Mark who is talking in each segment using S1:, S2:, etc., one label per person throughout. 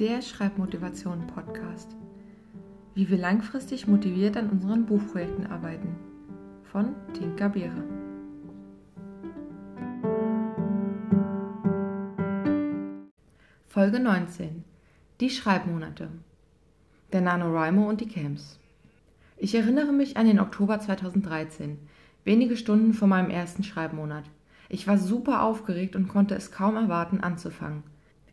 S1: der Schreibmotivation-Podcast. Wie wir langfristig motiviert an unseren Buchprojekten arbeiten. Von Tinka Beere. Folge 19. Die Schreibmonate. Der NaNoWriMo und die Camps. Ich erinnere mich an den Oktober 2013, wenige Stunden vor meinem ersten Schreibmonat. Ich war super aufgeregt und konnte es kaum erwarten, anzufangen.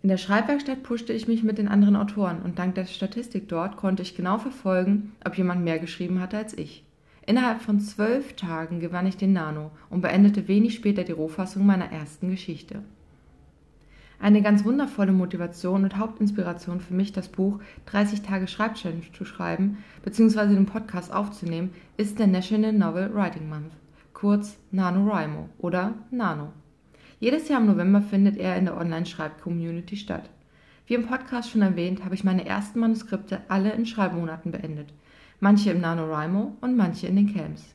S1: In der Schreibwerkstatt pushte ich mich mit den anderen Autoren und dank der Statistik dort konnte ich genau verfolgen, ob jemand mehr geschrieben hatte als ich. Innerhalb von zwölf Tagen gewann ich den Nano und beendete wenig später die Rohfassung meiner ersten Geschichte. Eine ganz wundervolle Motivation und Hauptinspiration für mich, das Buch 30 Tage Schreibchallenge zu schreiben bzw. den Podcast aufzunehmen, ist der National Novel Writing Month, kurz NaNoWriMo oder Nano. Jedes Jahr im November findet er in der Online-Schreib-Community statt. Wie im Podcast schon erwähnt, habe ich meine ersten Manuskripte alle in Schreibmonaten beendet. Manche im NaNoWriMo und manche in den Camps.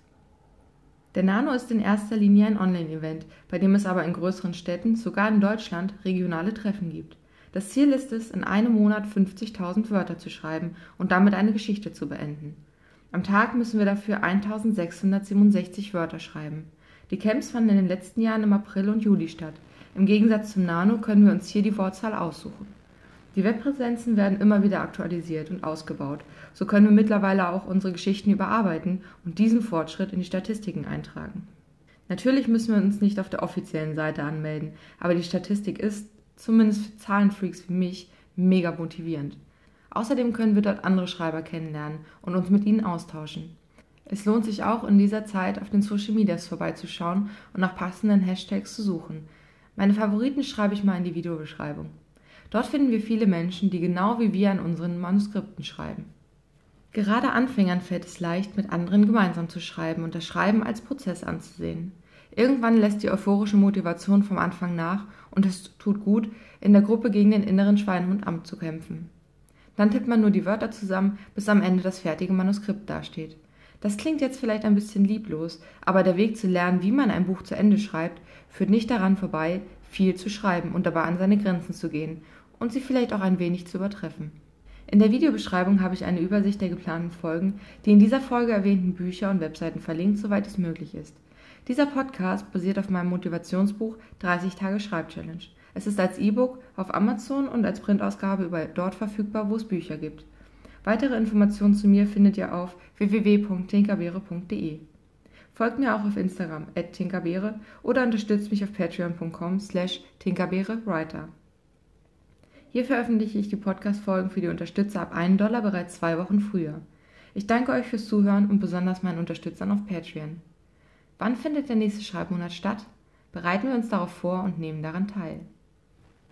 S1: Der Nano ist in erster Linie ein Online-Event, bei dem es aber in größeren Städten, sogar in Deutschland, regionale Treffen gibt. Das Ziel ist es, in einem Monat 50.000 Wörter zu schreiben und damit eine Geschichte zu beenden. Am Tag müssen wir dafür 1667 Wörter schreiben. Die Camps fanden in den letzten Jahren im April und Juli statt. Im Gegensatz zum Nano können wir uns hier die Wortzahl aussuchen. Die Webpräsenzen werden immer wieder aktualisiert und ausgebaut. So können wir mittlerweile auch unsere Geschichten überarbeiten und diesen Fortschritt in die Statistiken eintragen. Natürlich müssen wir uns nicht auf der offiziellen Seite anmelden, aber die Statistik ist, zumindest für Zahlenfreaks wie mich, mega motivierend. Außerdem können wir dort andere Schreiber kennenlernen und uns mit ihnen austauschen. Es lohnt sich auch in dieser Zeit auf den Social Medias vorbeizuschauen und nach passenden Hashtags zu suchen. Meine Favoriten schreibe ich mal in die Videobeschreibung. Dort finden wir viele Menschen, die genau wie wir an unseren Manuskripten schreiben. Gerade Anfängern fällt es leicht, mit anderen gemeinsam zu schreiben und das Schreiben als Prozess anzusehen. Irgendwann lässt die euphorische Motivation vom Anfang nach und es tut gut, in der Gruppe gegen den inneren Schweinehund anzukämpfen. Dann tippt man nur die Wörter zusammen, bis am Ende das fertige Manuskript dasteht. Das klingt jetzt vielleicht ein bisschen lieblos, aber der Weg zu lernen, wie man ein Buch zu Ende schreibt, führt nicht daran vorbei, viel zu schreiben und dabei an seine Grenzen zu gehen und sie vielleicht auch ein wenig zu übertreffen. In der Videobeschreibung habe ich eine Übersicht der geplanten Folgen, die in dieser Folge erwähnten Bücher und Webseiten verlinkt, soweit es möglich ist. Dieser Podcast basiert auf meinem Motivationsbuch 30 Tage Schreibchallenge. Es ist als E-Book auf Amazon und als Printausgabe überall dort verfügbar, wo es Bücher gibt. Weitere Informationen zu mir findet ihr auf www.tinkerbeere.de. Folgt mir auch auf Instagram at tinkerbeere oder unterstützt mich auf patreon.com slash tinkerbeerewriter. Hier veröffentliche ich die Podcast-Folgen für die Unterstützer ab 1 Dollar bereits zwei Wochen früher. Ich danke euch fürs Zuhören und besonders meinen Unterstützern auf Patreon. Wann findet der nächste Schreibmonat statt? Bereiten wir uns darauf vor und nehmen daran teil.